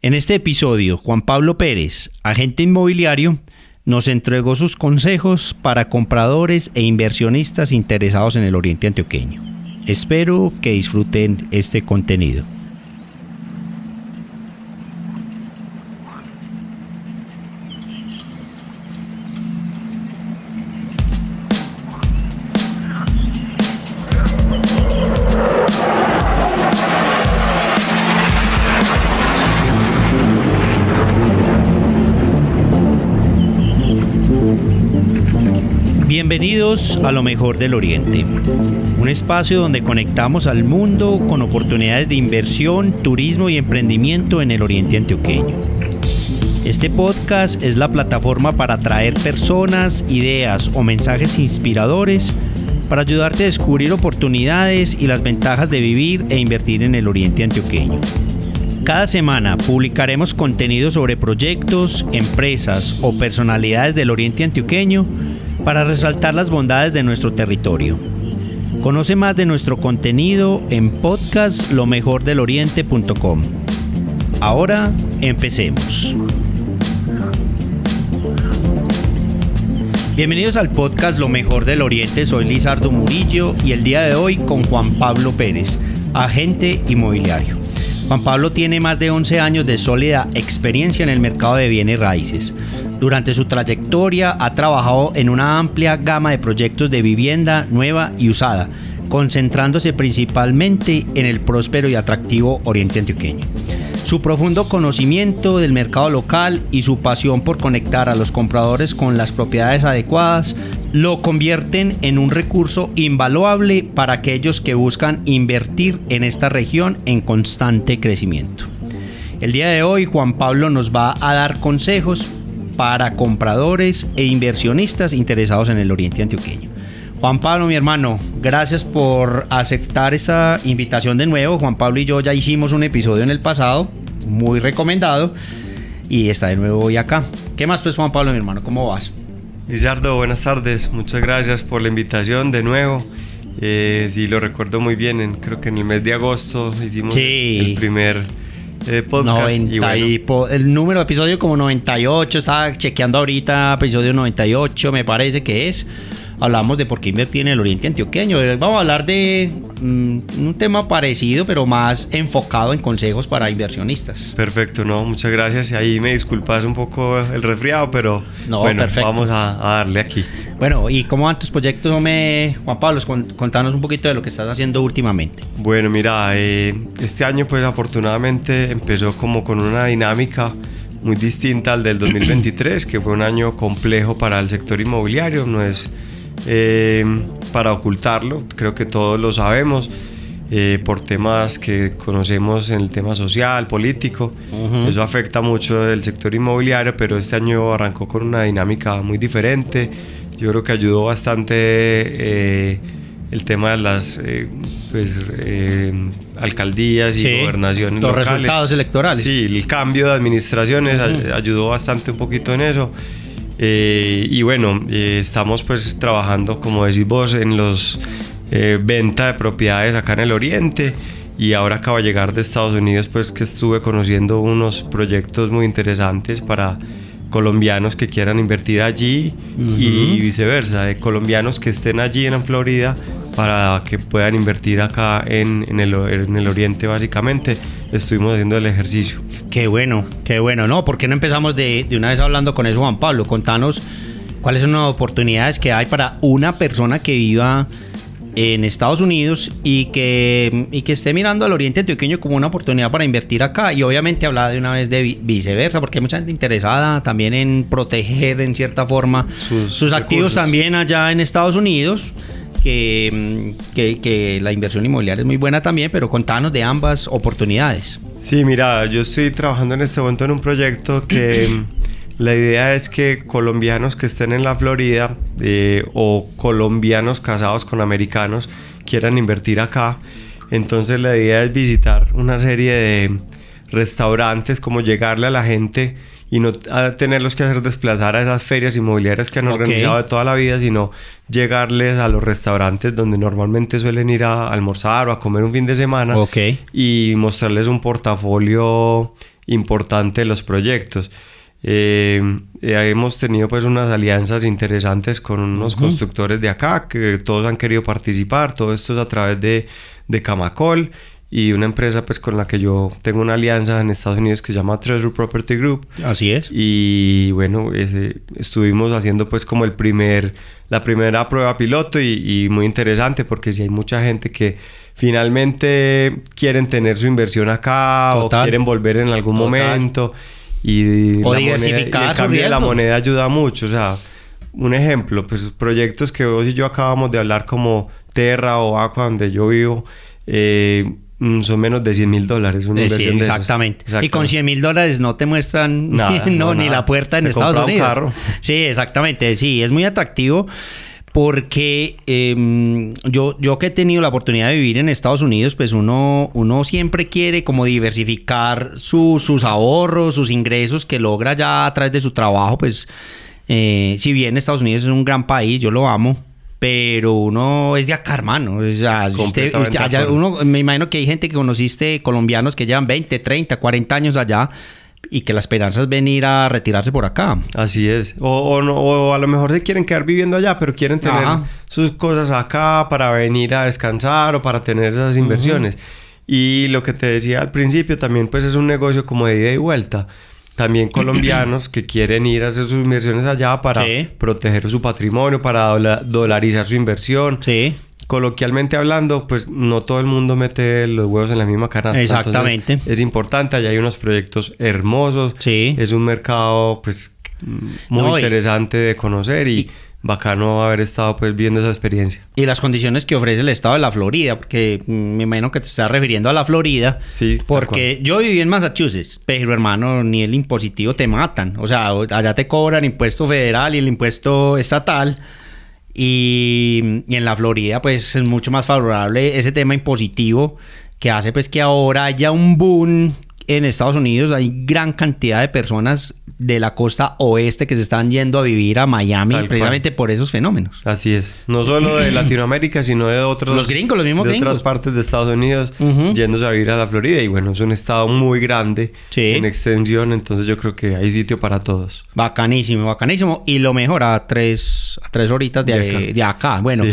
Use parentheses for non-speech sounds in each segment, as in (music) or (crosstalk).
En este episodio, Juan Pablo Pérez, agente inmobiliario, nos entregó sus consejos para compradores e inversionistas interesados en el Oriente Antioqueño. Espero que disfruten este contenido. A lo mejor del Oriente, un espacio donde conectamos al mundo con oportunidades de inversión, turismo y emprendimiento en el Oriente Antioqueño. Este podcast es la plataforma para atraer personas, ideas o mensajes inspiradores para ayudarte a descubrir oportunidades y las ventajas de vivir e invertir en el Oriente Antioqueño. Cada semana publicaremos contenido sobre proyectos, empresas o personalidades del Oriente Antioqueño para resaltar las bondades de nuestro territorio. Conoce más de nuestro contenido en podcastlomejordeloriente.com. Ahora empecemos. Bienvenidos al podcast Lo Mejor del Oriente, soy Lizardo Murillo y el día de hoy con Juan Pablo Pérez, agente inmobiliario. Juan Pablo tiene más de 11 años de sólida experiencia en el mercado de bienes raíces. Durante su trayectoria ha trabajado en una amplia gama de proyectos de vivienda nueva y usada, concentrándose principalmente en el próspero y atractivo Oriente Antioqueño. Su profundo conocimiento del mercado local y su pasión por conectar a los compradores con las propiedades adecuadas lo convierten en un recurso invaluable para aquellos que buscan invertir en esta región en constante crecimiento. El día de hoy Juan Pablo nos va a dar consejos para compradores e inversionistas interesados en el Oriente Antioqueño. Juan Pablo, mi hermano, gracias por aceptar esta invitación de nuevo. Juan Pablo y yo ya hicimos un episodio en el pasado, muy recomendado, y está de nuevo hoy acá. ¿Qué más pues Juan Pablo, mi hermano? ¿Cómo vas? Lizardo, buenas tardes. Muchas gracias por la invitación de nuevo. Eh, sí, lo recuerdo muy bien. creo que en el mes de agosto hicimos el primer eh, podcast. el número de episodio como 98, estaba chequeando ahorita episodio 98, me parece que es. Hablamos de por qué invertir en el Oriente Antioqueño. Eh, vamos a hablar de un tema parecido, pero más enfocado en consejos para inversionistas. Perfecto, no, muchas gracias. Y ahí me disculpas un poco el resfriado, pero bueno, vamos a, darle aquí. Bueno, ¿y cómo van tus proyectos, Juan Pablo? Contanos un poquito de lo que estás haciendo últimamente. Bueno, mira, eh, este año pues afortunadamente empezó como con una dinámica muy distinta al del 2023, que fue un año complejo para el sector inmobiliario. No es eh, para ocultarlo, creo que todos lo sabemos. Eh, por temas que conocemos en el tema social, político. Eso afecta mucho el sector inmobiliario, pero este año arrancó con una dinámica muy diferente. Yo creo que ayudó bastante eh, el tema de las pues, alcaldías y gobernaciones. Los resultados electorales. Sí, el cambio de administraciones ayudó bastante un poquito en eso. Eh, y bueno, eh, estamos pues trabajando, como decís vos, en los eh, venta de propiedades acá en el oriente. Y ahora acabo de llegar de Estados Unidos pues que estuve conociendo unos proyectos muy interesantes para colombianos que quieran invertir allí y viceversa, de colombianos que estén allí en Florida para que puedan invertir acá en, en, el, en el oriente básicamente. Estuvimos haciendo el ejercicio. Qué bueno, qué bueno. No, ¿por qué no empezamos de, de una vez hablando con eso, Juan Pablo? Contanos cuáles son las oportunidades que hay para una persona que viva en Estados Unidos y que, y que esté mirando al Oriente Antioqueño como una oportunidad para invertir acá y obviamente hablar de una vez de viceversa porque hay mucha gente interesada también en proteger en cierta forma sus, activos también allá en Estados Unidos que, que, la inversión inmobiliaria es muy buena también, pero contanos de ambas oportunidades. Sí, mira, yo estoy trabajando en este momento en un proyecto que la idea es que colombianos que estén en la Florida eh, o colombianos casados con americanos quieran invertir acá. Entonces la idea es visitar una serie de restaurantes, como llegarle a la gente y no tenerlos que hacer desplazar a esas ferias inmobiliarias que han organizado de toda la vida, sino llegarles a los restaurantes donde normalmente suelen ir a almorzar o a comer un fin de semana y mostrarles un portafolio importante de los proyectos. Eh, eh, hemos tenido pues unas alianzas interesantes con unos constructores de acá que todos han querido participar, todo esto es a través de, de Camacol y una empresa pues con la que yo tengo una alianza en Estados Unidos que se llama Treasure Property Group. Así es. Y bueno, ese, estuvimos haciendo pues como el primer, la primera prueba piloto y, y muy interesante porque si hay mucha gente que finalmente quieren tener su inversión acá o quieren volver en algún momento y o la diversificar moneda, y el cambio de la moneda ayuda mucho, o sea, un ejemplo, pues proyectos que vos y yo acabamos de hablar como Terra o Aqua donde yo vivo, eh, son menos de 100 mil dólares. Una inversión de exactamente. Y con 100 mil dólares no te muestran (laughs) nada, no, ni la puerta en Estados Unidos. Carro. Sí, exactamente. Sí, es muy atractivo porque eh, yo, yo que he tenido la oportunidad de vivir en Estados Unidos, pues uno, uno siempre quiere como diversificar su, sus ahorros, sus ingresos que logra ya a través de su trabajo, pues eh, si bien Estados Unidos es un gran país, yo lo amo, pero uno es de acá, hermano. O sea, usted, usted, allá, uno, me imagino que hay gente que conociste, colombianos que llevan 20, 30, 40 años allá y que la esperanza es venir a retirarse por acá. Así es. O, o, no, o a lo mejor se quieren quedar viviendo allá, pero quieren tener sus cosas acá para venir a descansar o para tener esas inversiones. Y lo que te decía al principio también pues es un negocio como de ida y vuelta también (clears throat) colombianos que quieren ir a hacer sus inversiones allá para proteger su patrimonio, para dolarizar su inversión. Sí. Coloquialmente hablando, pues no todo el mundo mete los huevos en la misma canasta. Exactamente. es importante, allá hay unos proyectos hermosos. Sí. Es un mercado, pues, muy interesante de conocer y bacano haber estado pues viendo esa experiencia. Y las condiciones que ofrece el estado de la Florida, porque mm, me imagino que te estás refiriendo a la Florida. Sí. Porque yo viví en Massachusetts, pero hermano, ni el impositivo te matan. O sea, allá te cobran impuesto federal y el impuesto estatal. Y, y en la Florida pues es mucho más favorable ese tema impositivo que hace pues que ahora haya un boom en Estados Unidos hay gran cantidad de personas de la costa oeste que se están yendo a vivir a Miami precisamente por esos fenómenos. Así es. No solo de (clears throat) Latinoamérica, sino de otros... Los gringos, los mismos de gringos. otras partes de Estados Unidos yéndose a vivir a la Florida. Y bueno, es un estado muy grande en extensión, entonces yo creo que hay sitio para todos. Bacanísimo, bacanísimo. Y lo mejor a tres, a tres horitas de, de, acá. Bueno,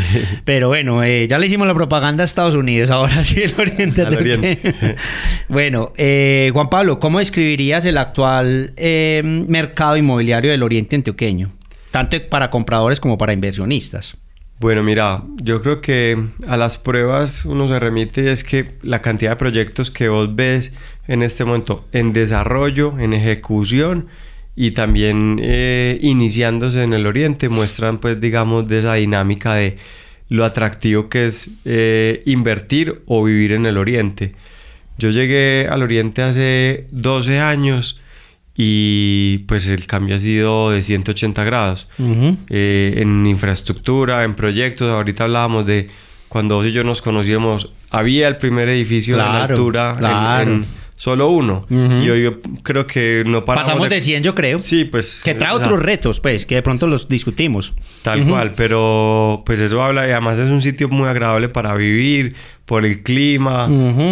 pero bueno, eh, ya le hicimos la propaganda a Estados Unidos, ahora sí el Oriente. oriente. (laughs) bueno, eh, Juan Pablo, ¿cómo describirías el actual... Eh, mercado inmobiliario del Oriente Antioqueño, tanto para compradores como para inversionistas? Bueno, mira, yo creo que a las pruebas uno se remite y es que la cantidad de proyectos que vos ves en este momento en desarrollo, en ejecución y también eh, iniciándose en el Oriente muestran pues digamos de esa dinámica de lo atractivo que es eh, invertir o vivir en el Oriente. Yo llegué al Oriente hace 12 años y pues el cambio ha sido de 180 grados eh, en infraestructura, en proyectos. Ahorita hablábamos de cuando vos y yo nos conocíamos, había el primer edificio de altura en, solo uno. Y hoy yo creo que no paramos. Pasamos de... 100, yo creo. Sí, pues. Que trae otros retos, pues, que de pronto los discutimos. Tal cual, pero pues eso habla y además es un sitio muy agradable para vivir por el clima.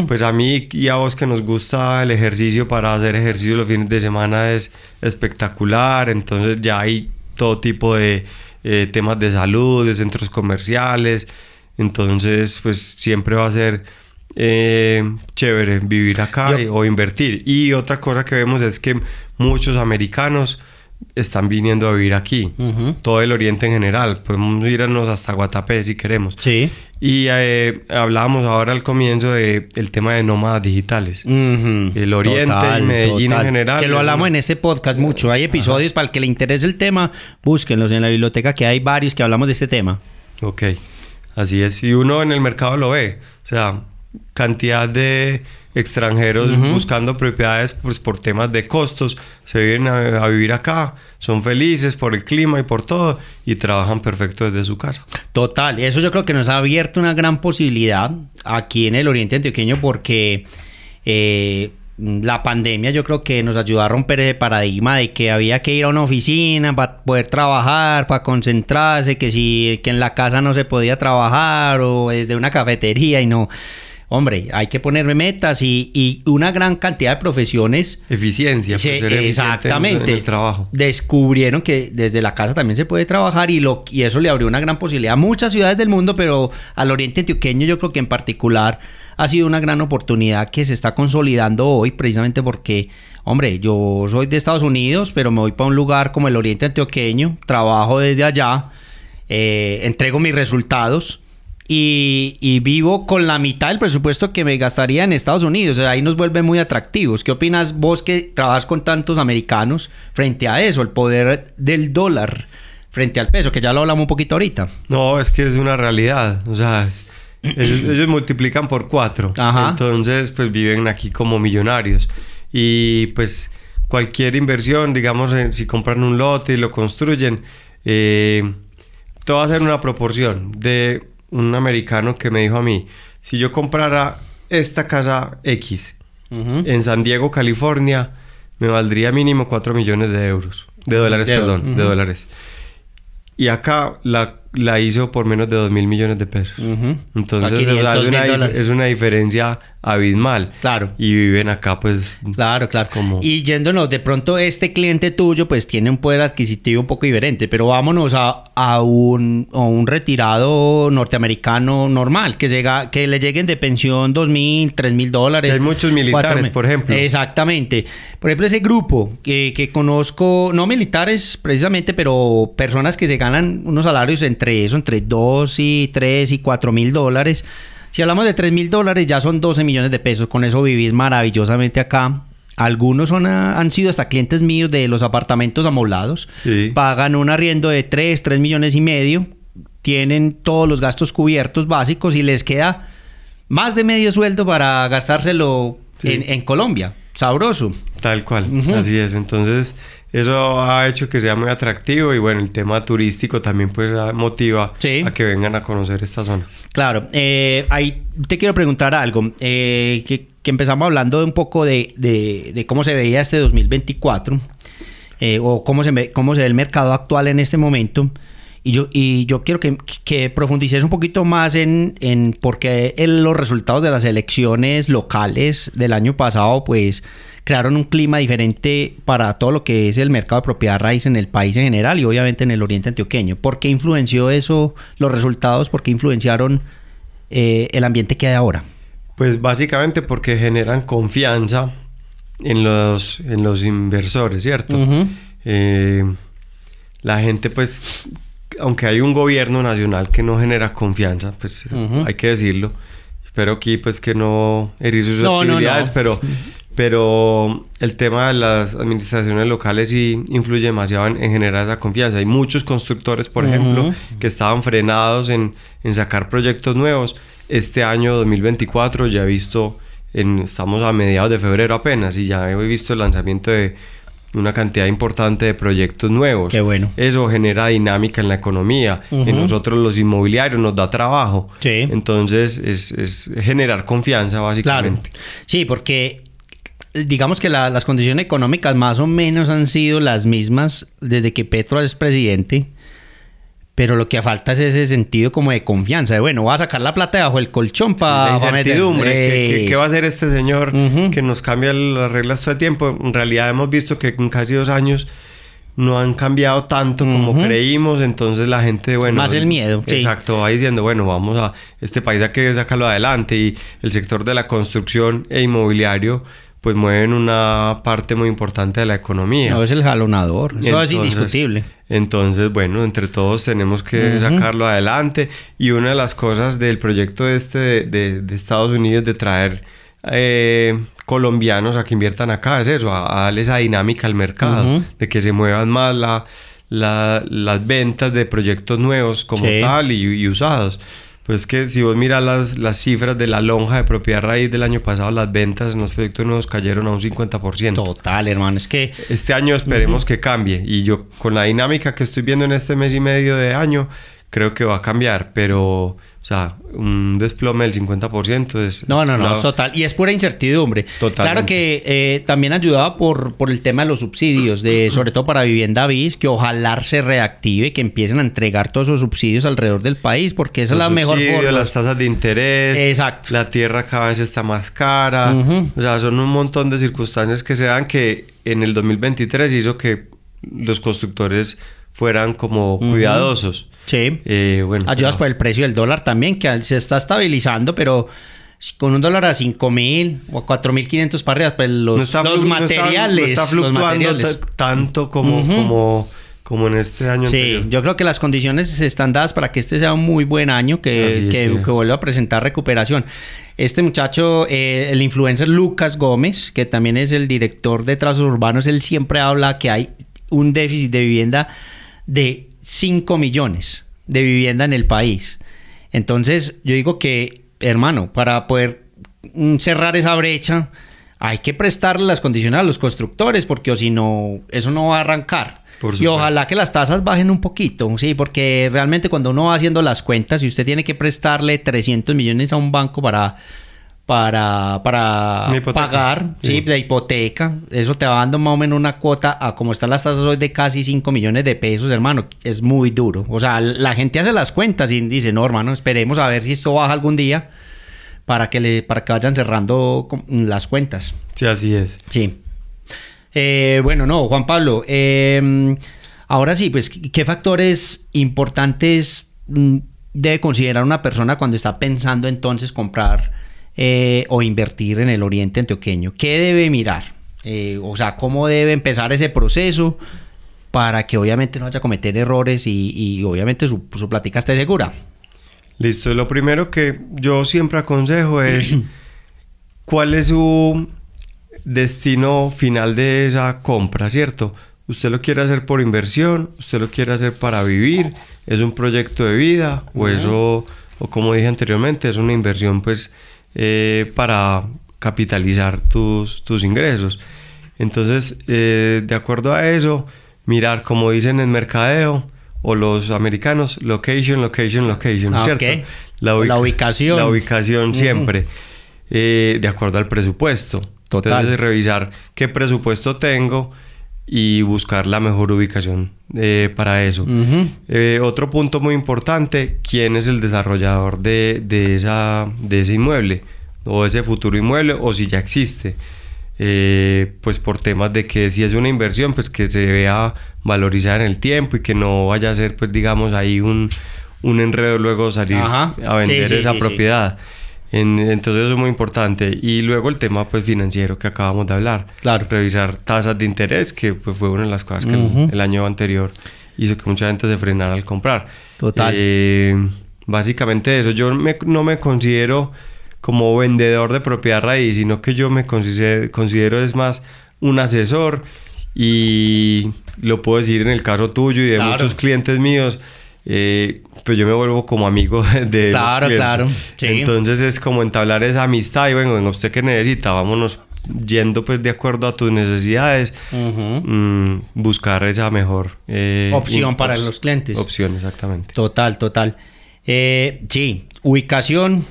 Pues a mí y a vos que nos gusta el ejercicio para hacer ejercicio los fines de semana es espectacular. Entonces ya hay todo tipo de eh, temas de salud, de centros comerciales. Entonces pues siempre va a ser eh, chévere vivir acá o invertir. Y otra cosa que vemos es que muchos americanos están viniendo a vivir aquí. Todo el oriente en general. Podemos irnos hasta Guatapé si queremos. Sí. Y eh, hablábamos ahora al comienzo del el tema de nómadas digitales. El oriente y Medellín en general. Que lo hablamos en este podcast mucho. Hay episodios para el que le interese el tema. Búsquenlos en la biblioteca que hay varios que hablamos de este tema. Ok. Así es. Y uno en el mercado lo ve. O sea, cantidad de extranjeros buscando propiedades pues, por temas de costos, se vienen a, vivir acá, son felices por el clima y por todo y trabajan perfecto desde su casa. Total, eso yo creo que nos ha abierto una gran posibilidad aquí en el Oriente Antioqueño porque eh, la pandemia yo creo que nos ayudó a romper ese paradigma de que había que ir a una oficina para poder trabajar, para concentrarse, que si que en la casa no se podía trabajar o desde una cafetería y no hombre, hay que ponerme metas y, y una gran cantidad de profesiones. Eficiencia, se- pues, exactamente. en el trabajo. Descubrieron que desde la casa también se puede trabajar y, lo, y eso le abrió una gran posibilidad a muchas ciudades del mundo, pero al oriente antioqueño yo creo que en particular ha sido una gran oportunidad que se está consolidando hoy precisamente porque, hombre, yo soy de Estados Unidos, pero me voy para un lugar como el oriente antioqueño, trabajo desde allá, eh, entrego mis resultados. Y, y vivo con la mitad del presupuesto que me gastaría en Estados Unidos. O sea, ahí nos vuelve muy atractivos. ¿Qué opinas vos que trabajas con tantos americanos frente a eso? El poder del dólar frente al peso, que ya lo hablamos un poquito ahorita. No, es que es una realidad. O sea, es- ellos, (clears throat) ellos multiplican por cuatro. Ajá. Entonces, pues viven aquí como millonarios. Y pues cualquier inversión, digamos, en- si compran un lote y lo construyen, eh, todo va a ser una proporción de un americano que me dijo a mí, si yo comprara esta casa X en San Diego, California, me valdría mínimo 4 millones de euros. De dólares, De- perdón, de dólares. Y acá la, la hizo por menos de 2 mil millones de pesos. Entonces, A o sea, 500 es, una, es una diferencia abismal. Claro. Y viven acá, pues. Claro, claro. Como- Y yéndonos, de pronto este cliente tuyo pues tiene un poder adquisitivo un poco diferente, pero vámonos a, a un, a un retirado norteamericano normal, que, llega, que le lleguen de pensión dos mil, tres mil dólares. Hay muchos militares, cuatro mil. por ejemplo. Exactamente. Por ejemplo, ese grupo que, que conozco, no militares precisamente, pero personas que se ganan unos salarios entre eso, entre 2 y 3 y 4 mil dólares. Si hablamos de 3 mil dólares, ya son 12 millones de pesos. Con eso vivís maravillosamente acá. Algunos son, ah, han sido hasta clientes míos de los apartamentos amoblados. Sí. Pagan un arriendo de 3, 3 millones y medio. Tienen todos los gastos cubiertos básicos y les queda más de medio sueldo para gastárselo Sí. en, en Colombia. Sabroso. Tal cual, así es. Entonces, eso ha hecho que sea muy atractivo y bueno, el tema turístico también pues motiva Sí. a que vengan a conocer esta zona. Claro, eh, ahí te quiero preguntar algo, eh, que, que empezamos hablando de un poco de, de- de cómo se veía este 2024, eh, o cómo se, ve, cómo se ve el mercado actual en este momento, y yo, y yo quiero que, que profundices un poquito más en, en por qué los resultados de las elecciones locales del año pasado, pues crearon un clima diferente para todo lo que es el mercado de propiedad raíz en el país en general y obviamente en el oriente antioqueño. ¿Por qué influenció eso, los resultados? ¿Por qué influenciaron eh, el ambiente que hay ahora? Pues básicamente porque generan confianza en los, en los inversores, ¿cierto? Eh, la gente pues, aunque hay un gobierno nacional que no genera confianza, pues Ujú. hay que decirlo. Espero aquí pues que no herir sus No, no, no. pero (laughs) pero el tema de las administraciones locales sí influye demasiado en, en generar esa confianza. Hay muchos constructores, por ejemplo, que estaban frenados en, en sacar proyectos nuevos. Este año 2024 ya he visto, en, estamos a mediados de febrero apenas, y ya he visto el lanzamiento de una cantidad importante de proyectos nuevos. Qué bueno. Eso genera dinámica en la economía. En nosotros los inmobiliarios nos da trabajo. Sí. Entonces es, es generar confianza Claro. básicamente. Sí, porque digamos que la- las condiciones económicas más o menos han sido las mismas desde que Petro es presidente. Pero lo que falta es ese sentido como de confianza. De bueno, voy a sacar la plata debajo del colchón para la incertidumbre. ¿Qué, qué- qué va a hacer? este señor que nos cambia las reglas todo el tiempo? En realidad hemos visto que en casi dos años no han cambiado tanto como creímos, entonces la gente, bueno... Más el miedo, sí. Exacto, va diciendo, bueno, vamos a... Este país hay que sacarlo adelante y el sector de la construcción e inmobiliario pues mueven una parte muy importante de la economía. No es el jalonador. Eso es indiscutible. Entonces, bueno, entre todos tenemos que sacarlo adelante. Y una de las cosas del proyecto este de, de- de Estados Unidos de traer eh, colombianos a que inviertan acá es eso, a, a darle esa dinámica al mercado, de que se muevan más la, la- las ventas de proyectos nuevos como Sí. tal y, y usados. Pues que si vos miras las, las cifras de la lonja de propiedad raíz del año pasado, las ventas en los proyectos nuevos cayeron a un 50%. Total, hermano. Es que Este año esperemos que cambie y yo con la dinámica que estoy viendo en este mes y medio de año creo que va a cambiar, pero O sea, un desplome del 50% es... No, no, no, es total. Y es pura incertidumbre. Totalmente. Claro que eh, también ayudaba por, por el tema de los subsidios, de, (clears throat) sobre todo para vivienda bis, que ojalá se reactive, que empiecen a entregar todos esos subsidios alrededor del país, porque esa es la mejor forma. las tasas de interés, Exacto. la tierra cada vez está más cara, o sea, son un montón de circunstancias que se dan que en el 2023 hizo que los constructores fueran como cuidadosos. Sí. Eh, bueno, Ayudas por el precio del dólar también, que se está estabilizando, pero con un dólar a 5 mil o a 4 mil 500 para arriba, pues los, no está, los no está- materiales. no está los fluctuando materiales. ta- tanto como, como, como en este año Sí, anterior. yo creo que las condiciones están dadas para que este sea un muy buen año, que, es, que, que vuelva a presentar recuperación. Este muchacho, eh, el influencer Lucas Gómez, que también es el director de Trazos Urbanos, él siempre habla que hay un déficit de vivienda de 5 millones de vivienda en el país. Entonces, yo digo que, hermano, para poder mm, cerrar esa brecha, hay que prestarle las condiciones a los constructores, porque o si no, eso no va a arrancar. Y ojalá que las tasas bajen un poquito, sí, porque realmente cuando uno va haciendo las cuentas y usted tiene que prestarle 300 millones a un banco para para, para pagar, sí. Sí. de hipoteca, eso te va dando más o menos una cuota a como están las tasas hoy de casi 5 millones de pesos, hermano, es muy duro. O sea, la gente hace las cuentas y dice, no, hermano, esperemos a ver si esto baja algún día para que, le, para que vayan cerrando las cuentas. Sí, así es. Sí. Eh, bueno, no, Juan Pablo. eh, ahora sí, pues, ¿qué factores importantes mm, debe considerar una persona cuando está pensando entonces comprar eh, o invertir en el oriente antioqueño? ¿Qué debe mirar? Eh, o sea, ¿cómo debe empezar ese proceso para que obviamente no vaya a cometer errores y, y obviamente su, su plática esté segura? Listo, lo primero que yo siempre aconsejo es (clears throat) cuál es su destino final de esa compra, ¿cierto? Usted lo quiere hacer por inversión, usted lo quiere hacer para vivir, es un proyecto de vida o eso, o como dije anteriormente, es una inversión pues eh, para capitalizar tus, tus ingresos. Entonces, eh, de acuerdo a eso, mirar como dicen en mercadeo o los americanos, location, location, location, Ah, ¿cierto? La ubicación. La ubicación siempre, eh, de acuerdo al presupuesto. Total. Entonces, revisar qué presupuesto tengo y buscar la mejor ubicación eh, para eso. Eh, otro punto muy importante, ¿quién es el desarrollador de, de esa, de ese inmueble? O ese futuro inmueble, o si ya existe. Eh, pues por temas de que si es una inversión, pues que se vea valorizar en el tiempo y que no vaya a ser, pues digamos, ahí un, un enredo luego salir Ajá. a vender Sí, sí, esa sí. propiedad. En- entonces eso es muy importante. Y luego el tema pues financiero que acabamos de hablar. Claro. Revisar tasas de interés, que pues, fue una de las cosas que el- año anterior hizo que mucha gente se frenara al comprar. Total. Eh, básicamente eso. Yo me- no me considero como vendedor de propiedad raíz, sino que yo me considero, considero es más un asesor y lo puedo decir en el caso tuyo y de Claro. muchos clientes míos. eh, pues yo me vuelvo como amigo (laughs) de los Claro, clientes. claro, sí. Entonces es como entablar esa amistad y bueno, venga, usted que necesita, vámonos yendo pues de acuerdo a tus necesidades, mm, buscar esa mejor eh, Opción para los clientes. Opción, exactamente. Total, total. Eh, sí, ubicación,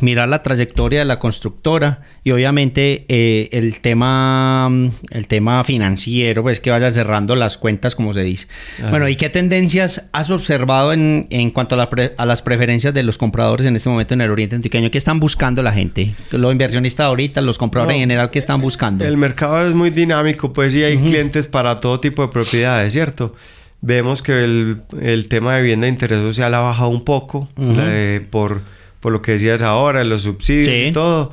mirar la trayectoria de la constructora y obviamente eh, el tema el tema financiero, pues que vaya cerrando las cuentas, como se dice. Bueno, ¿y qué tendencias has observado en, en cuanto a, la pre- a las preferencias de los compradores en este momento en el Oriente Antioqueño? ¿Qué están buscando la gente? Los inversionistas ahorita, los compradores No, en general, ¿qué están buscando? El mercado es muy dinámico, pues sí hay clientes para todo tipo de propiedades, ¿cierto? Vemos que el, el tema de vivienda de interés social ha bajado un poco eh, por, por lo que decías ahora, los subsidios Sí. y todo.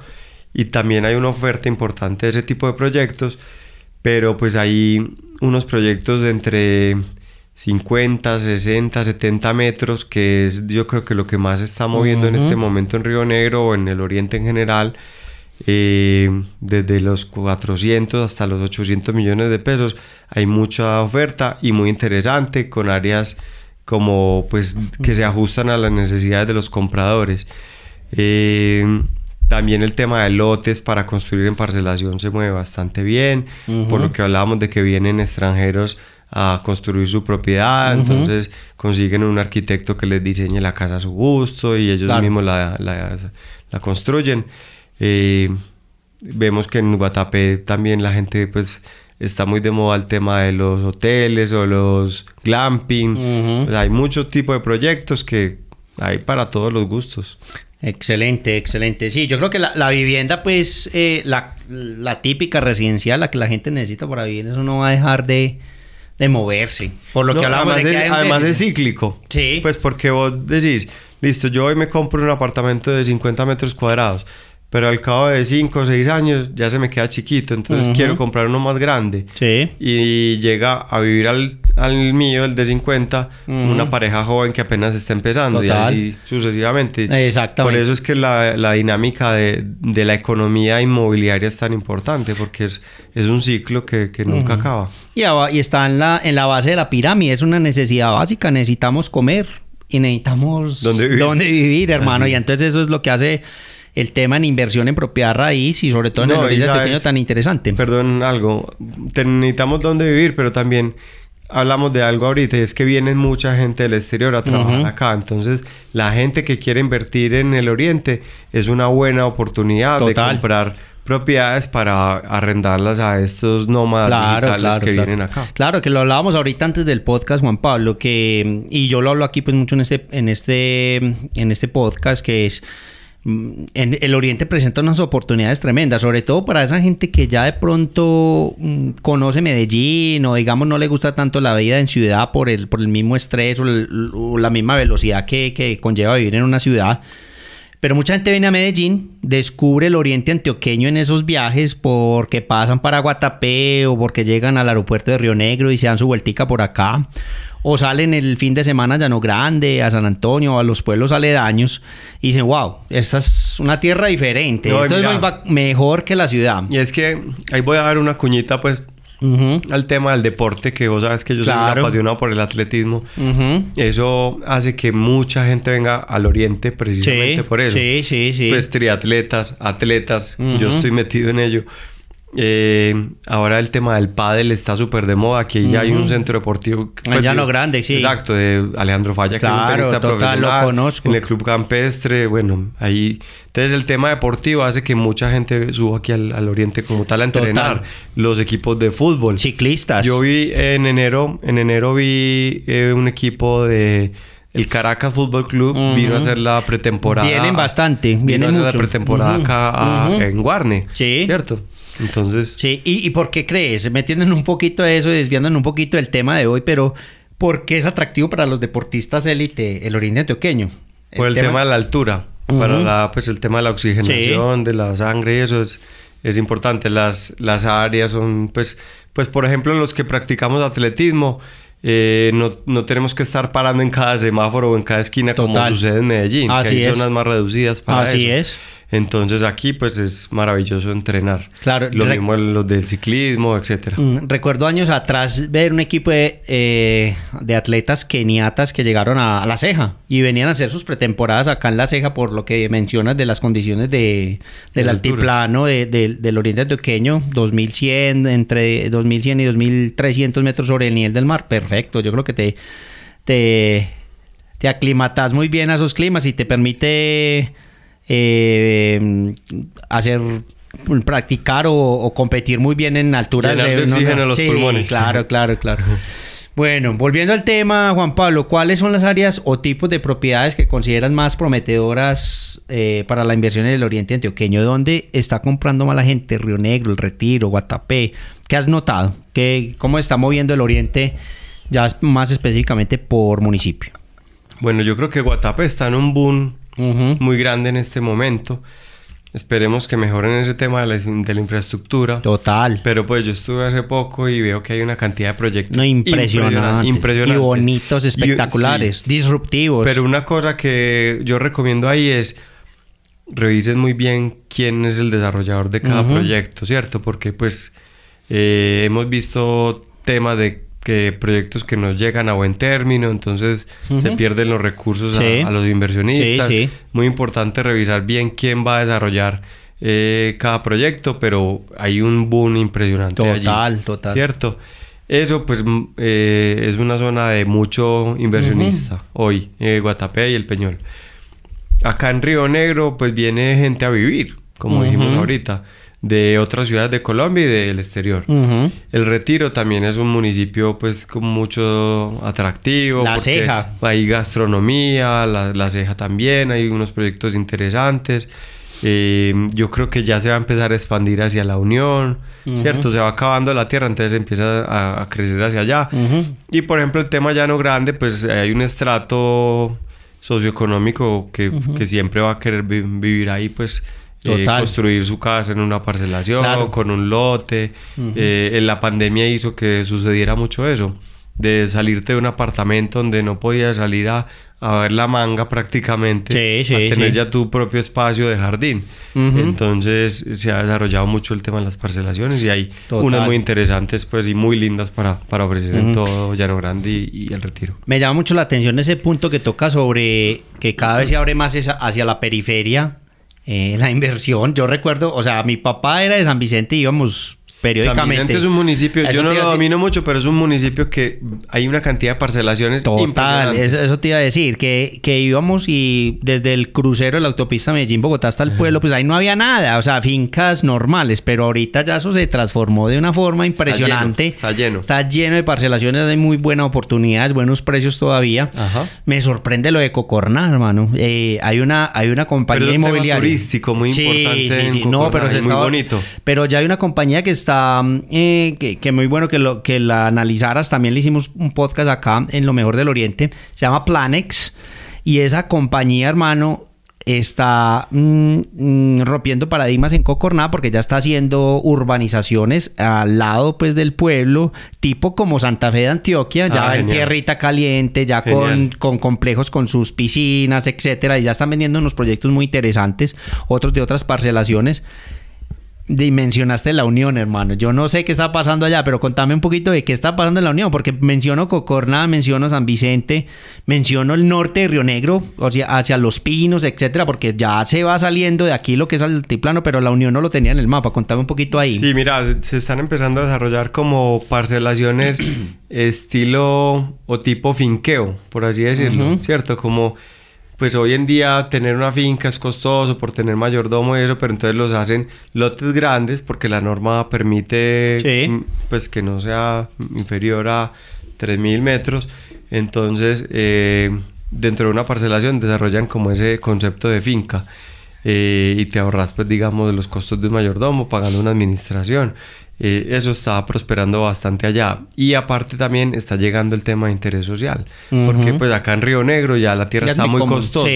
Y también hay una oferta importante de ese tipo de proyectos, pero pues hay unos proyectos de entre 50, 60, 70 metros, que es yo creo que lo que más se está moviendo en este momento en Río Negro o en el oriente en general, eh, desde los 400 hasta los 800 millones de pesos. Hay mucha oferta y muy interesante con áreas como pues que se ajustan a las necesidades de los compradores. Eh, también el tema de lotes para construir en parcelación se mueve bastante bien, por lo que hablábamos de que vienen extranjeros a construir su propiedad, entonces consiguen un arquitecto que les diseñe la casa a su gusto y ellos mismos la, la, construyen. Eh, vemos que en Guatapé también la gente pues está muy de moda el tema de los hoteles o los glamping. hay muchos tipos de proyectos que hay para todos los gustos. Excelente, excelente. Sí, yo creo que la, vivienda, pues, eh, la, típica residencial, la que la gente necesita para vivir, eso no va a dejar de, moverse. Por lo que hablamos de que Además es cíclico. Sí. Pues porque vos decís, listo, yo hoy me compro un apartamento de 50 metros cuadrados pero al cabo de 5 o 6 años ya se me queda chiquito, entonces quiero comprar uno más grande. Sí. Y llega a vivir al, al mío, el de 50, una pareja joven que apenas está empezando y así sucesivamente. Exactamente. Por eso es que la, la dinámica de, de, la economía inmobiliaria es tan importante, porque es, es un ciclo que, que nunca acaba. Y, y está en la, en la base de la pirámide, es una necesidad básica, necesitamos comer y necesitamos dónde vivir, dónde vivir hermano. (laughs) Y entonces eso es lo que hace el tema en inversión en propiedad raíz y sobre todo en el oriente pequeño tan interesante. Perdón, algo. necesitamos dónde vivir, pero también hablamos de algo ahorita y es que viene mucha gente del exterior a trabajar acá. Entonces, la gente que quiere invertir en el oriente es una buena oportunidad de comprar propiedades para arrendarlas a estos nómadas digitales que vienen acá. Claro, que lo hablábamos ahorita antes del podcast, Juan Pablo, que y yo lo hablo aquí pues mucho en este en este en este podcast que es en el Oriente presenta unas oportunidades tremendas, sobre todo para esa gente que ya de pronto mm, conoce Medellín o digamos no le gusta tanto la vida en ciudad por el, por el mismo estrés o, la misma velocidad que, que conlleva vivir en una ciudad. Pero mucha gente viene a Medellín, descubre el oriente antioqueño en esos viajes porque pasan para Guatapé o porque llegan al aeropuerto de Río Negro y se dan su vueltica por acá. O salen el fin de semana a Llano Grande, a San Antonio, o a los pueblos aledaños y dicen, wow, esta es una tierra diferente, esto es mejor que la ciudad. Y es que ahí voy a dar una cuñita pues al tema del deporte, que vos sabes que yo soy apasionado por el atletismo. Eso hace que mucha gente venga al oriente precisamente por eso. Sí, sí, sí. Pues triatletas, atletas, yo estoy metido en ello. Eh, ahora el tema del pádel está súper de moda. Aquí ya hay un centro deportivo. Pues, ya lo grande, sí. Exacto, de Alejandro Falla, claro, que es un tenista total, Lo conozco. En el club campestre, bueno, ahí. Entonces el tema deportivo hace que mucha gente suba aquí al, oriente como tal a entrenar. Los equipos de fútbol. Ciclistas. Yo vi en enero, en enero vi eh, un equipo de el Caracas Fútbol Club vino a hacer la pretemporada. Vienen bastante, vienen vino a hacer la pretemporada acá en Guarne. Sí. ¿Cierto? Entonces. Sí, ¿Y, por qué crees? Metiéndonos un poquito de eso y desviándonos un poquito del tema de hoy, pero ¿por qué es atractivo para los deportistas élite el oriente antioqueño? Por el tema, de la altura, para la, pues el tema de la oxigenación, de la sangre y eso es, es importante. Las, las áreas son, pues, pues, por ejemplo, los que practicamos atletismo, eh, no, no, tenemos que estar parando en cada semáforo o en cada esquina como sucede en Medellín, Así que hay zonas más reducidas para Así es. Entonces aquí pues es maravilloso entrenar. Claro. Lo mismo los del ciclismo, etcétera. Mm, recuerdo años atrás ver un equipo de, eh, de atletas keniatas que llegaron a, La Ceja y venían a hacer sus pretemporadas acá en La Ceja por lo que mencionas de las condiciones de, del altiplano del oriente antioqueño, 2100, entre 2100 y 2300 metros sobre el nivel del mar. Perfecto, yo creo que te, te, te aclimatas muy bien a esos climas y te permite eh, hacer practicar o, competir muy bien en alturas de, oxígeno los pulmones. Claro, (laughs) claro, claro. Bueno, volviendo al tema, Juan Pablo, ¿cuáles son las áreas o tipos de propiedades que consideras más prometedoras eh, para la inversión en el oriente antioqueño? ¿Dónde está comprando más la gente? Río Negro, El Retiro, Guatapé. ¿Qué has notado? ¿Qué, ¿Cómo está moviendo el oriente ya más específicamente por municipio? Bueno, yo creo que Guatapé está en un boom muy grande en este momento. Esperemos que mejoren ese tema de la, infraestructura. Total. Pero pues yo estuve hace poco y veo que hay una cantidad de proyectos no, impresionantes, Y bonitos, espectaculares, disruptivos. Pero una cosa que yo recomiendo ahí es revisen muy bien quién es el desarrollador de cada proyecto, ¿cierto? Porque pues eh, hemos visto temas de que proyectos que no llegan a buen término, entonces se pierden los recursos a, los inversionistas. Muy importante revisar bien quién va a desarrollar eh, cada proyecto, pero hay un boom impresionante total, Total, ¿Cierto? Eso pues mm, eh, es una zona de mucho inversionista hoy, eh, Guatapé y El Peñol. Acá en Río Negro pues viene gente a vivir, como dijimos ahorita, de otras ciudades de Colombia y del exterior. El Retiro también es un municipio pues con mucho atractivo. La Ceja. Hay gastronomía, la, la Ceja también, hay unos proyectos interesantes. Eh, yo creo que ya se va a empezar a expandir hacia la Unión, ¿cierto? Se va acabando la tierra, entonces empieza a, crecer hacia allá. Y por ejemplo, el tema llano grande, pues hay un estrato socioeconómico que, que siempre va a querer vivir ahí, pues eh, construir su casa en una parcelación, con un lote. Eh, en la pandemia hizo que sucediera mucho eso, de salirte de un apartamento donde no podías salir a, a ver la manga prácticamente, sí, a tener ya tu propio espacio de jardín. Entonces se ha desarrollado mucho el tema de las parcelaciones y hay unas muy interesantes pues y muy lindas para, para ofrecer en todo Llano Grande y, el Retiro. Me llama mucho la atención ese punto que toca sobre que cada vez se abre más hacia la periferia. Eh, la inversión, yo recuerdo, o sea, mi papá era de San Vicente, íbamos periódicamente. San Vicente es un municipio, yo no lo domino mucho, pero es un municipio que hay una cantidad de parcelaciones. Total, eso, te iba a decir, que, que íbamos y desde el crucero de la autopista Medellín-Bogotá hasta el pueblo, pues ahí no había nada, o sea, fincas normales, pero ahorita ya eso se transformó de una forma impresionante. Está lleno. Está lleno, de parcelaciones, hay muy buenas oportunidades, buenos precios todavía. Me sorprende lo de Cocorná, hermano. Eh, hay, una, hay una compañía inmobiliaria. turístico muy importante. Sí, sí, no, pero es muy bonito. Pero ya hay una compañía que está está, eh, que, muy bueno que, lo, que la analizaras. También le hicimos un podcast acá en Lo Mejor del Oriente. Se llama Planex. Y esa compañía, hermano, está mm, mm, rompiendo paradigmas en Cocorná porque ya está haciendo urbanizaciones al lado pues del pueblo, tipo como Santa Fe de Antioquia, ya ah, en tierrita caliente, ya con, con, complejos con sus piscinas, etcétera, y ya están vendiendo unos proyectos muy interesantes, otros de otras parcelaciones mencionaste la Unión, hermano. Yo no sé qué está pasando allá, pero contame un poquito de qué está pasando en la Unión, porque menciono Cocorna, menciono San Vicente, menciono el norte de Río Negro, o sea, hacia Los Pinos, etcétera, porque ya se va saliendo de aquí lo que es el altiplano, pero la Unión no lo tenía en el mapa. Contame un poquito ahí. Sí, mira, se están empezando a desarrollar como parcelaciones (clears throat) estilo o tipo finqueo, por así decirlo, ¿cierto? Como pues hoy en día tener una finca es costoso por tener mayordomo y eso, pero entonces los hacen lotes grandes porque la norma permite mm, pues que no sea inferior a 3.000 metros. Entonces, eh, dentro de una parcelación desarrollan como ese concepto de finca. Eh, y te ahorras, pues, digamos, los costos de un mayordomo pagando una administración. Eh, eso está prosperando bastante allá. Y aparte también está llegando el tema de interés social, porque pues acá en Río Negro ya la tierra está muy costosa.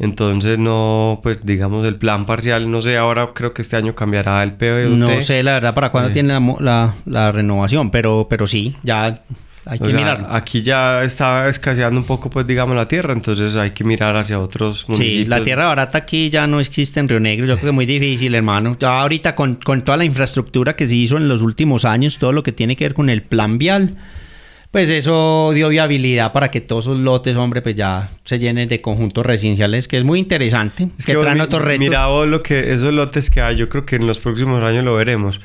Entonces no, pues digamos el plan parcial, no sé, ahora creo que este año cambiará el POD. No sé la verdad para cuándo eh. tiene la, la, renovación, pero, pero sí, ya hay que mirar. Aquí ya está escaseando un poco, pues digamos, la tierra, entonces hay que mirar hacia otros municipios. Sí, la tierra barata aquí ya no existe en Río Negro, yo creo que es muy difícil, hermano. Ya ahorita con, con toda la infraestructura que se hizo en los últimos años, todo lo que tiene que ver con el plan vial, pues eso dio viabilidad para que todos esos lotes, hombre, pues ya se llenen de conjuntos residenciales, que es muy interesante, es que, traen otros retos. Mira vos lo que, esos lotes que hay, yo creo que en los próximos años lo veremos.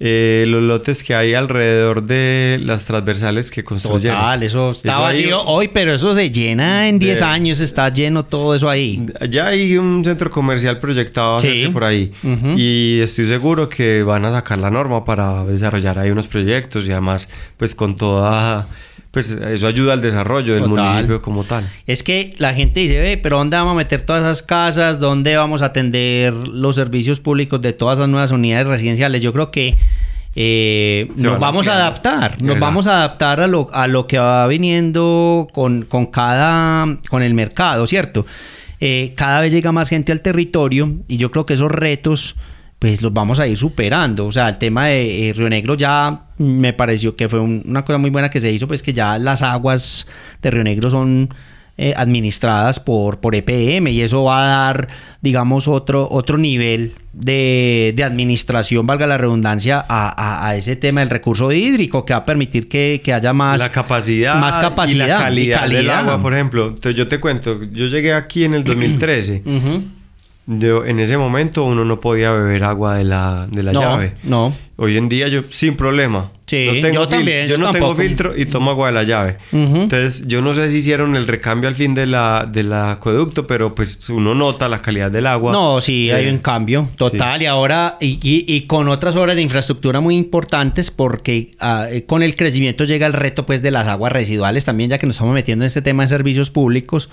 Eh, los lotes que hay alrededor de las transversales que construyen. Total, eso está vacío hoy, pero eso se llena en 10 años, está lleno todo eso ahí. Ya hay un centro comercial proyectado por ahí y estoy seguro que van a sacar la norma para desarrollar ahí unos proyectos y además pues con toda pues eso ayuda al desarrollo del municipio como tal. Es que la gente dice, ve, pero ¿dónde vamos a meter todas esas casas? ¿Dónde vamos a atender los servicios públicos de todas las nuevas unidades residenciales? Yo creo que eh, nos vamos a adaptar, nos vamos a adaptar a lo, a lo que va viniendo con, con cada, con el mercado, ¿cierto? Eh, cada vez llega más gente al territorio y yo creo que esos retos pues los vamos a ir superando. O sea, el tema de eh, Río Negro ya me pareció que fue una cosa muy buena que se hizo, pues que ya las aguas de Río Negro son eh, administradas por, por EPM y eso va a dar, digamos, otro, otro nivel de, administración, valga la redundancia, a, ese tema del recurso hídrico que va a permitir que, haya más... La capacidad, más capacidad y la calidad, del agua, por ejemplo. yo te cuento, yo llegué aquí en el (clears throat) 2013. Yo, en ese momento uno no podía beber agua de la, de la No, llave. no. Hoy en día yo sin problema. Sí, no tengo yo también, Yo, yo no tengo filtro y tomo agua de la llave. Entonces yo no sé si hicieron el recambio al fin de la, del acueducto, pero pues uno nota la calidad del agua. No, sí, Eh, hay un cambio total. Y ahora, y, y- y con otras obras de infraestructura muy importantes, porque ah, eh, con el crecimiento llega el reto pues de las aguas residuales también, ya que nos estamos metiendo en este tema de servicios públicos.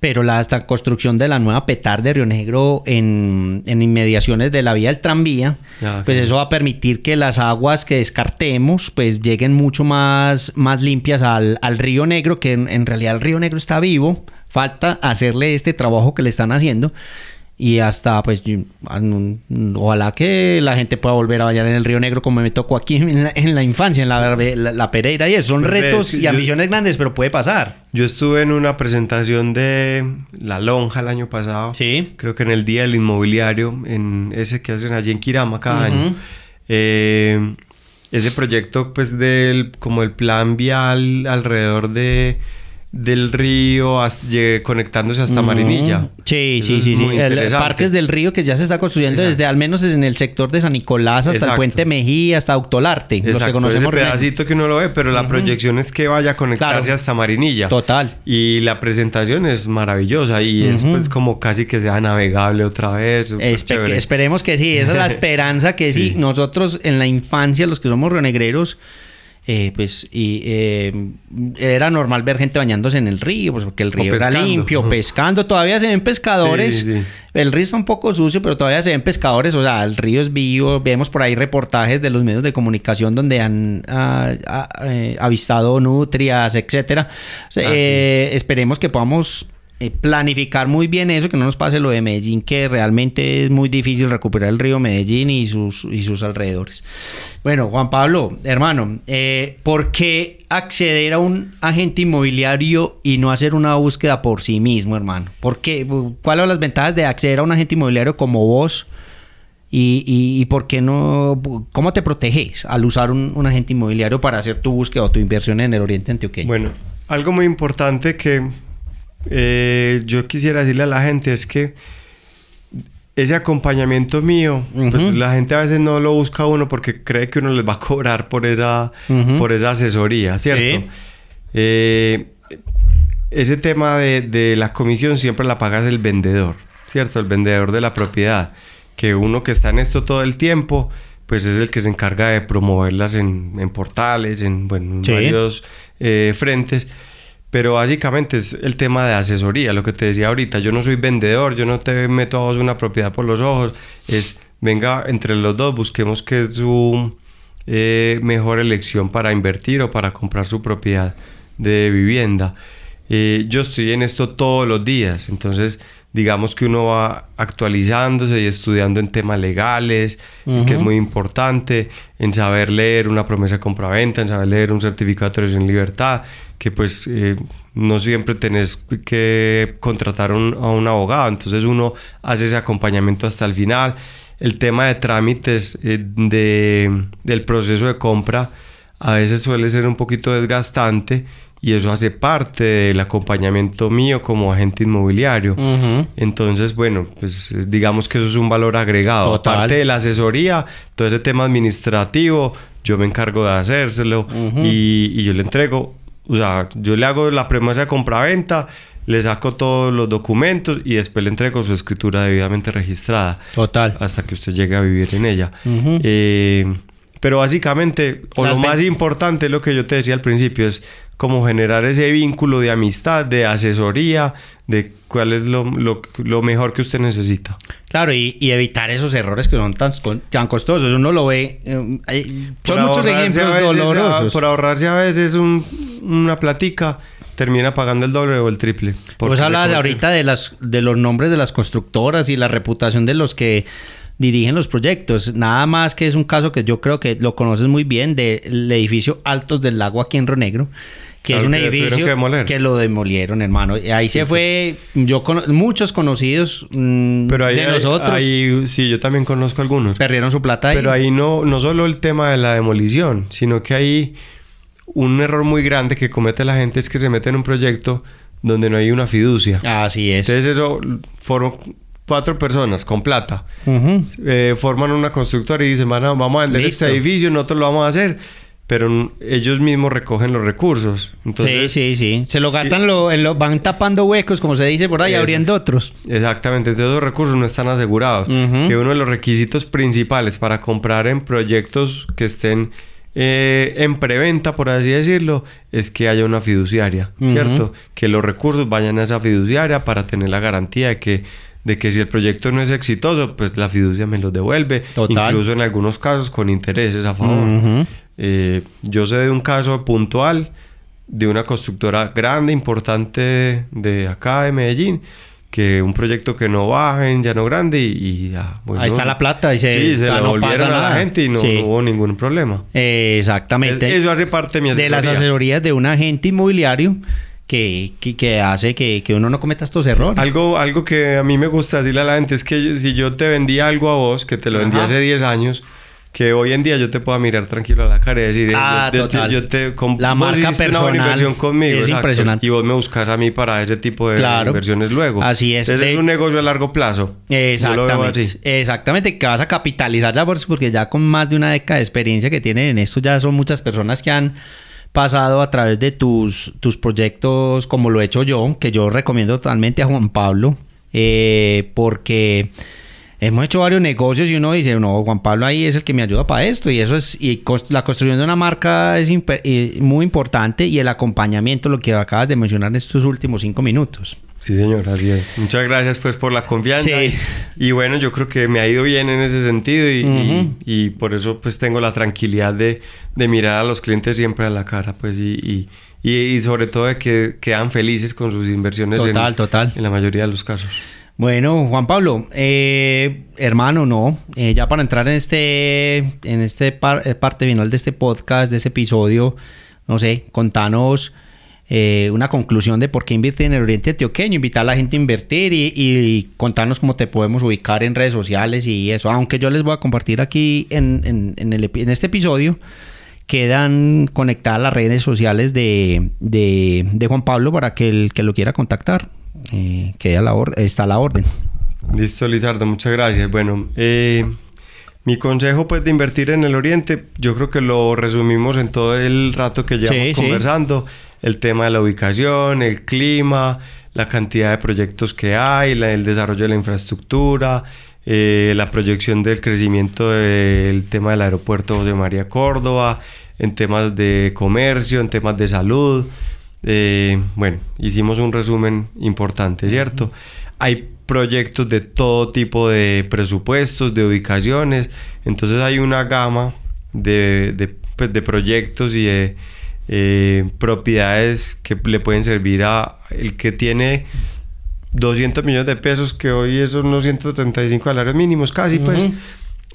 Pero la hasta construcción de la nueva PETAR de Río Negro en, en inmediaciones de la vía del tranvía, Ah, pues eso va a permitir que las aguas que descartemos pues lleguen mucho más, más limpias al, al Río Negro, que en, en realidad el Río Negro está vivo, falta hacerle este trabajo que le están haciendo y hasta pues an- ojalá que la gente pueda volver a bañar en el Río Negro como me tocó aquí en la, en la infancia, en la, la, la Pereira y eso, son retos y yo- ambiciones grandes, pero puede pasar. Yo estuve en una presentación de La Lonja el año pasado. Sí. Creo que en el Día del Inmobiliario, en ese que hacen allí en Kirama cada año. Eh, ese proyecto, pues, del como el plan vial alrededor de del río hasta- conectándose hasta Marinilla. Sí, Eso sí, sí, sí. El. Parques del Río que ya se está construyendo Exacto. desde al menos en el sector de San Nicolás hasta el Exacto. puente Mejía, hasta Autolarte, los que Exacto, conocemos ese pedacito que uno lo ve, pero la proyección es que vaya a conectarse Claro. hasta Marinilla. Total. Y la presentación es maravillosa y es pues como casi que sea navegable otra vez. Espe- esperemos que sí, esa es la (laughs) esperanza que sí. Sí. Nosotros en la infancia, los que somos rionegreros, eh, pues y, eh, era normal ver gente bañándose en el río, pues porque el río era limpio, pescando. Todavía se ven pescadores. Sí, sí. El río está un poco sucio, pero todavía se ven pescadores. O sea, el río es vivo. Vemos por ahí reportajes de los medios de comunicación donde han ah, ah, eh, avistado nutrias, etcétera. Ah, sí. eh, esperemos que podamos eh, planificar muy bien eso, que no nos pase lo de Medellín, que realmente es muy difícil recuperar el río Medellín y sus, y sus alrededores. Bueno, Juan Pablo, hermano, eh, ¿por qué acceder a un agente inmobiliario y no hacer una búsqueda por sí mismo, hermano? ¿Por qué? ¿Cuáles son las ventajas de acceder a un agente inmobiliario como vos? ¿Y, y, y por qué no? ¿Cómo te proteges al usar un, un agente inmobiliario para hacer tu búsqueda o tu inversión en el Oriente Antioqueño? Bueno, algo muy importante que eh, yo quisiera decirle a la gente es que ese acompañamiento mío, pues la gente a veces no lo busca a uno porque cree que uno les va a cobrar por esa, por esa asesoría, ¿cierto? Sí. Eh, ese tema de, de la comisión siempre la pagas el vendedor, ¿cierto? El vendedor de la propiedad. Que uno que está en esto todo el tiempo, pues es el que se encarga de promoverlas en, en portales, en, bueno, en Sí. varios eh, frentes. Pero básicamente es el tema de asesoría, lo que te decía ahorita. Yo no soy vendedor, yo no te meto a vos una propiedad por los ojos. Es, venga, entre los dos busquemos qué es su eh, mejor elección para invertir o para comprar su propiedad de vivienda. Eh, yo estoy en esto todos los días, entonces digamos que uno va actualizándose y estudiando en temas legales, que es muy importante, en saber leer una promesa de compraventa, en saber leer un certificado de en libertad, que pues eh, no siempre tenés que contratar un- a un abogado, entonces uno hace ese acompañamiento hasta el final. El tema de trámites eh, de, del proceso de compra a veces suele ser un poquito desgastante y eso hace parte del acompañamiento mío como agente inmobiliario. Entonces, bueno, pues eh, digamos que eso es un valor agregado. Total. Aparte de la asesoría, todo ese tema administrativo, yo me encargo de hacérselo y, y yo le entrego, o sea, yo le hago la promesa de compraventa, le saco todos los documentos y después le entrego su escritura debidamente registrada Total. hasta que usted llegue a vivir en ella. Eh, pero básicamente, o Las lo más importante, lo que yo te decía al principio, es como generar ese vínculo de amistad, de asesoría, de cuál es lo, lo- lo mejor que usted necesita. Claro, y, y evitar esos errores que son tan, tan costosos. Uno lo ve. eh, hay- son muchos ejemplos a veces, dolorosos. a- por ahorrarse a veces un- una platica, termina pagando el doble o el triple. se hablabas comete- ahorita de, las, de los nombres de las constructoras y la reputación de los que dirigen los proyectos. Nada más que es un caso que yo creo que lo conoces muy bien del edificio Altos del Lago aquí en Río Negro. Que Claro, es un que edificio que lo demolieron, hermano. Ahí se fue, yo cono- muchos conocidos mm, Pero ahí, de nosotros ahí- sí, yo también conozco algunos. perdieron su plata ahí. Pero ahí no, no solo el tema de la demolición, sino que hay un error muy grande que comete la gente es que se mete en un proyecto donde no hay una fiducia. Así es. Entonces eso forma cuatro personas con plata. Eh, forman una constructora y dicen, vamos a vender este edificio, nosotros lo vamos a hacer pero ellos mismos recogen los recursos. Entonces, sí, sí, sí. Se lo gastan, Lo, van tapando huecos, como se dice por ahí, abriendo otros. Exactamente, entonces los recursos no están asegurados. Que uno de los requisitos principales para comprar en proyectos que estén eh, en preventa, por así decirlo, es que haya una fiduciaria, ¿cierto? Que los recursos vayan a esa fiduciaria para tener la garantía de que de que si el proyecto no es exitoso, pues la fiducia me los devuelve, incluso en algunos casos con intereses a favor. Eh, yo sé de un caso puntual de una constructora grande, importante de acá de Medellín, que un proyecto que no baja en Llano Grande y, ahí está la plata y se, sí, se la volvieron a la gente y no, hubo ningún problema. exactamente. Eso hace parte de mi asesoría. De las asesorías de un agente inmobiliario que, que, hace que, que, uno no cometa estos errores. algo, algo que a mí me gusta decirle a la gente es que si yo te vendí algo a vos, que te lo vendí hace 10 años, que hoy en día yo te pueda mirar tranquilo a la cara y decir, ah, yo, yo, te la marca personal una inversión conmigo, es impresionante. Y vos me buscas a mí para ese tipo de inversiones luego. Así es. es un negocio a largo plazo. Exactamente. Exactamente, que vas a capitalizar ya porque ya con más de una década de experiencia que tienen en esto ya son muchas personas que han pasado a través de tus, tus proyectos como lo he hecho yo, que yo recomiendo totalmente a Juan Pablo, eh, porque hemos hecho varios negocios y uno dice, no, Juan Pablo ahí es el que me ayuda para esto y eso es, y la construcción de una marca es muy importante y el acompañamiento, lo que acabas de mencionar en estos últimos cinco minutos. Sí, señor, así es. Muchas gracias pues por la confianza. Y, bueno, yo creo que me ha ido bien en ese sentido y, y, por eso pues tengo la tranquilidad de, de, mirar a los clientes siempre a la cara pues y, y sobre todo de que quedan felices con sus inversiones total, total. en la mayoría de los casos. Bueno, Juan Pablo, eh, hermano, no, eh, ya para entrar en este, en este eh, parte final de este podcast, de este episodio, no sé, contanos una conclusión de por qué invertir en el Oriente Antioqueño, invitar a la gente a invertir y, contarnos cómo te podemos ubicar en redes sociales y eso, aunque yo les voy a compartir aquí en, en, este episodio, quedan conectadas las redes sociales de, de Juan Pablo para que el que lo quiera contactar eh, que la está la orden. Listo, Lizardo, muchas gracias. Bueno, eh, mi consejo pues de invertir en el Oriente, yo creo que lo resumimos en todo el rato que llevamos conversando. El tema de la ubicación, el clima, la cantidad de proyectos que hay, el desarrollo de la infraestructura, eh, la proyección del crecimiento del tema del aeropuerto de María Córdoba, en temas de comercio, en temas de salud. Eh, bueno, hicimos un resumen importante, ¿cierto? Hay proyectos de todo tipo de presupuestos, de ubicaciones, entonces hay una gama de, de, pues, proyectos y de eh, propiedades que le pueden servir a el que tiene 200 millones de pesos, que hoy son unos 135 salarios mínimos casi, pues,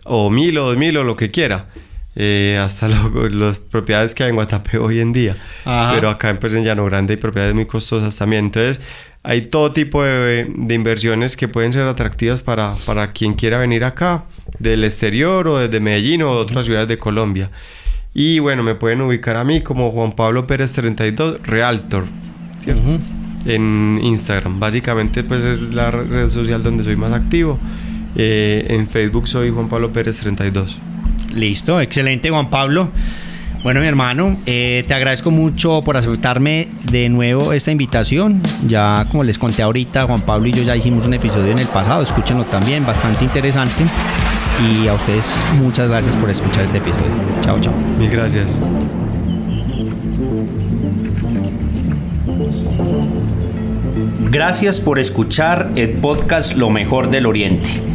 o mil o dos mil o lo que quiera. Eh, hasta (laughs) las propiedades que hay en Guatapé hoy en día. Pero acá pues, en Llano Grande hay propiedades muy costosas también. Entonces, hay todo tipo de, inversiones que pueden ser atractivas para, para, quien quiera venir acá, del exterior o desde Medellín o de otras ciudades de Colombia. Y bueno, me pueden ubicar a mí como Juan Pablo Pérez 32, Realtor, En Instagram. Básicamente, pues es la red social donde soy más activo. Eh, en Facebook soy Juan Pablo Pérez 32. Listo, excelente Juan Pablo. Bueno, mi hermano, eh, te agradezco mucho por aceptarme de nuevo esta invitación. Ya como les conté ahorita, Juan Pablo y yo ya hicimos un episodio en el pasado, escúchenlo también, bastante interesante. Y a ustedes muchas gracias por escuchar este episodio. Chao, chao. Mil gracias. Gracias por escuchar el podcast Lo mejor del Oriente.